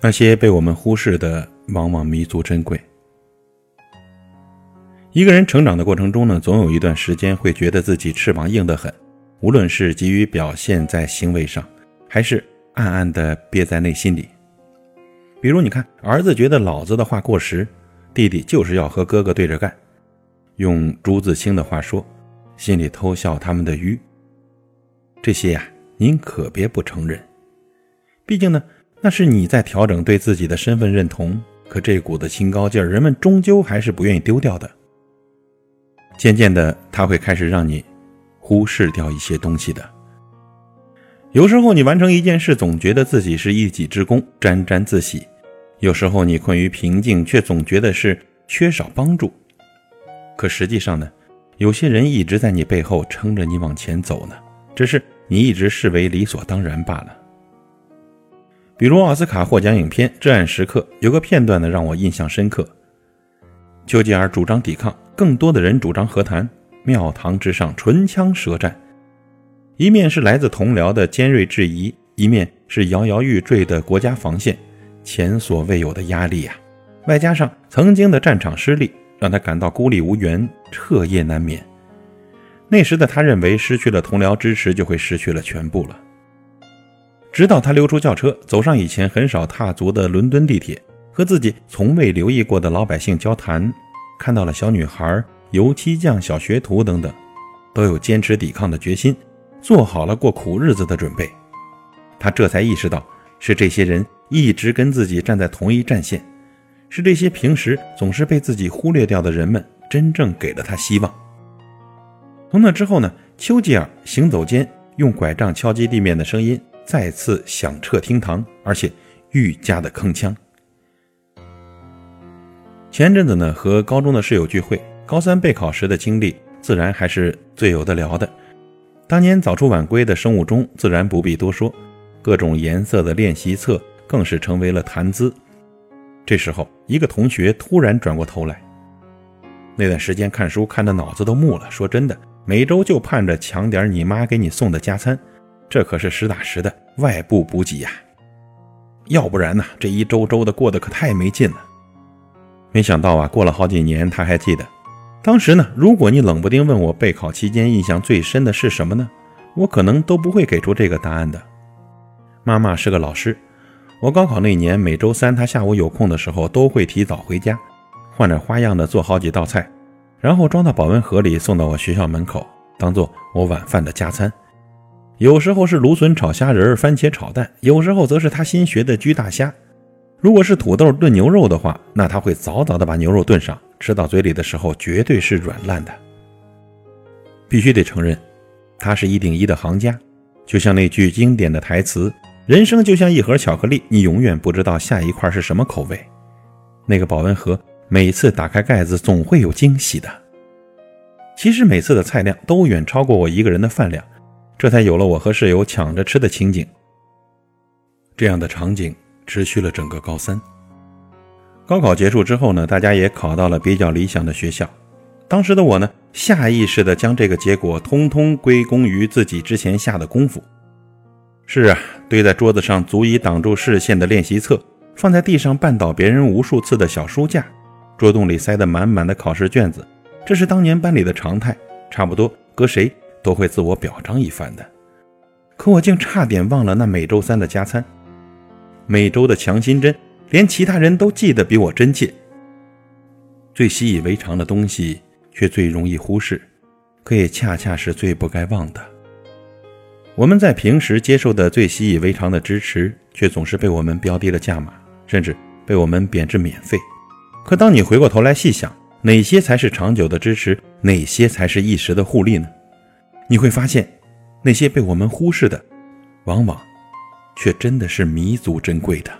那些被我们忽视的，往往弥足珍贵。一个人成长的过程中呢，总有一段时间会觉得自己翅膀硬得很，无论是急于表现在行为上，还是暗暗的憋在内心里。比如，你看，儿子觉得老子的话过时，弟弟就是要和哥哥对着干。用朱自清的话说，心里偷笑他们的愚。这些呀，您可别不承认。毕竟呢。那是你在调整对自己的身份认同，可这股子清高劲儿，人们终究还是不愿意丢掉的。渐渐的，他会开始让你忽视掉一些东西的。有时候你完成一件事，总觉得自己是一己之功，沾沾自喜；有时候你困于平静，却总觉得是缺少帮助。可实际上呢，有些人一直在你背后撑着你往前走呢，只是你一直视为理所当然罢了。比如奥斯卡获奖影片《至暗时刻》有个片段呢，让我印象深刻。丘吉尔主张抵抗，更多的人主张和谈。庙堂之上，唇枪舌战，一面是来自同僚的尖锐质疑，一面是摇摇欲坠的国家防线，前所未有的压力呀！外加上曾经的战场失利，让他感到孤立无援，彻夜难眠。那时的他认为，失去了同僚支持，就会失去了全部了。直到他溜出轿车，走上以前很少踏足的伦敦地铁，和自己从未留意过的老百姓交谈，看到了小女孩、油漆匠、小学徒等等，都有坚持抵抗的决心，做好了过苦日子的准备。他这才意识到，是这些人一直跟自己站在同一战线，是这些平时总是被自己忽略掉的人们，真正给了他希望。从那之后呢，丘吉尔行走间用拐杖敲击地面的声音。再次响彻厅堂，而且愈加的铿锵。前阵子呢，和高中的室友聚会，高三备考时的经历，自然还是最有的聊的。当年早出晚归的生物钟，自然不必多说，各种颜色的练习册更是成为了谈资。这时候，一个同学突然转过头来，那段时间看书看的脑子都木了。说真的，每周就盼着抢点你妈给你送的加餐。这可是实打实的外部补给呀，要不然呢，这一周周的过得可太没劲了。没想到啊，过了好几年，他还记得，当时呢，如果你冷不丁问我备考期间印象最深的是什么呢，我可能都不会给出这个答案的。妈妈是个老师，我高考那年，每周三她下午有空的时候，都会提早回家，换着花样的做好几道菜，然后装到保温盒里送到我学校门口，当做我晚饭的加餐。有时候是芦笋炒虾仁、番茄炒蛋，有时候则是他新学的焗大虾。如果是土豆炖牛肉的话，那他会早早的把牛肉炖上，吃到嘴里的时候绝对是软烂的。必须得承认，他是一顶一的行家。就像那句经典的台词：“人生就像一盒巧克力，你永远不知道下一块是什么口味。”那个保温盒每次打开盖子，总会有惊喜的。其实每次的菜量都远超过我一个人的饭量。这才有了我和室友抢着吃的情景。这样的场景持续了整个高三。高考结束之后呢，大家也考到了比较理想的学校。当时的我呢，下意识地将这个结果通通归功于自己之前下的功夫。是啊，堆在桌子上足以挡住视线的练习册，放在地上绊倒别人无数次的小书架，桌洞里塞得满满的考试卷子，这是当年班里的常态，差不多搁谁。都会自我表彰一番的，可我竟差点忘了那每周三的加餐，每周的强心针，连其他人都记得比我真切。最习以为常的东西，却最容易忽视，可也恰恰是最不该忘的。我们在平时接受的最习以为常的支持，却总是被我们标低了价码，甚至被我们贬至免费。可当你回过头来细想，哪些才是长久的支持，哪些才是一时的互利呢？你会发现，那些被我们忽视的，往往却真的是弥足珍贵的。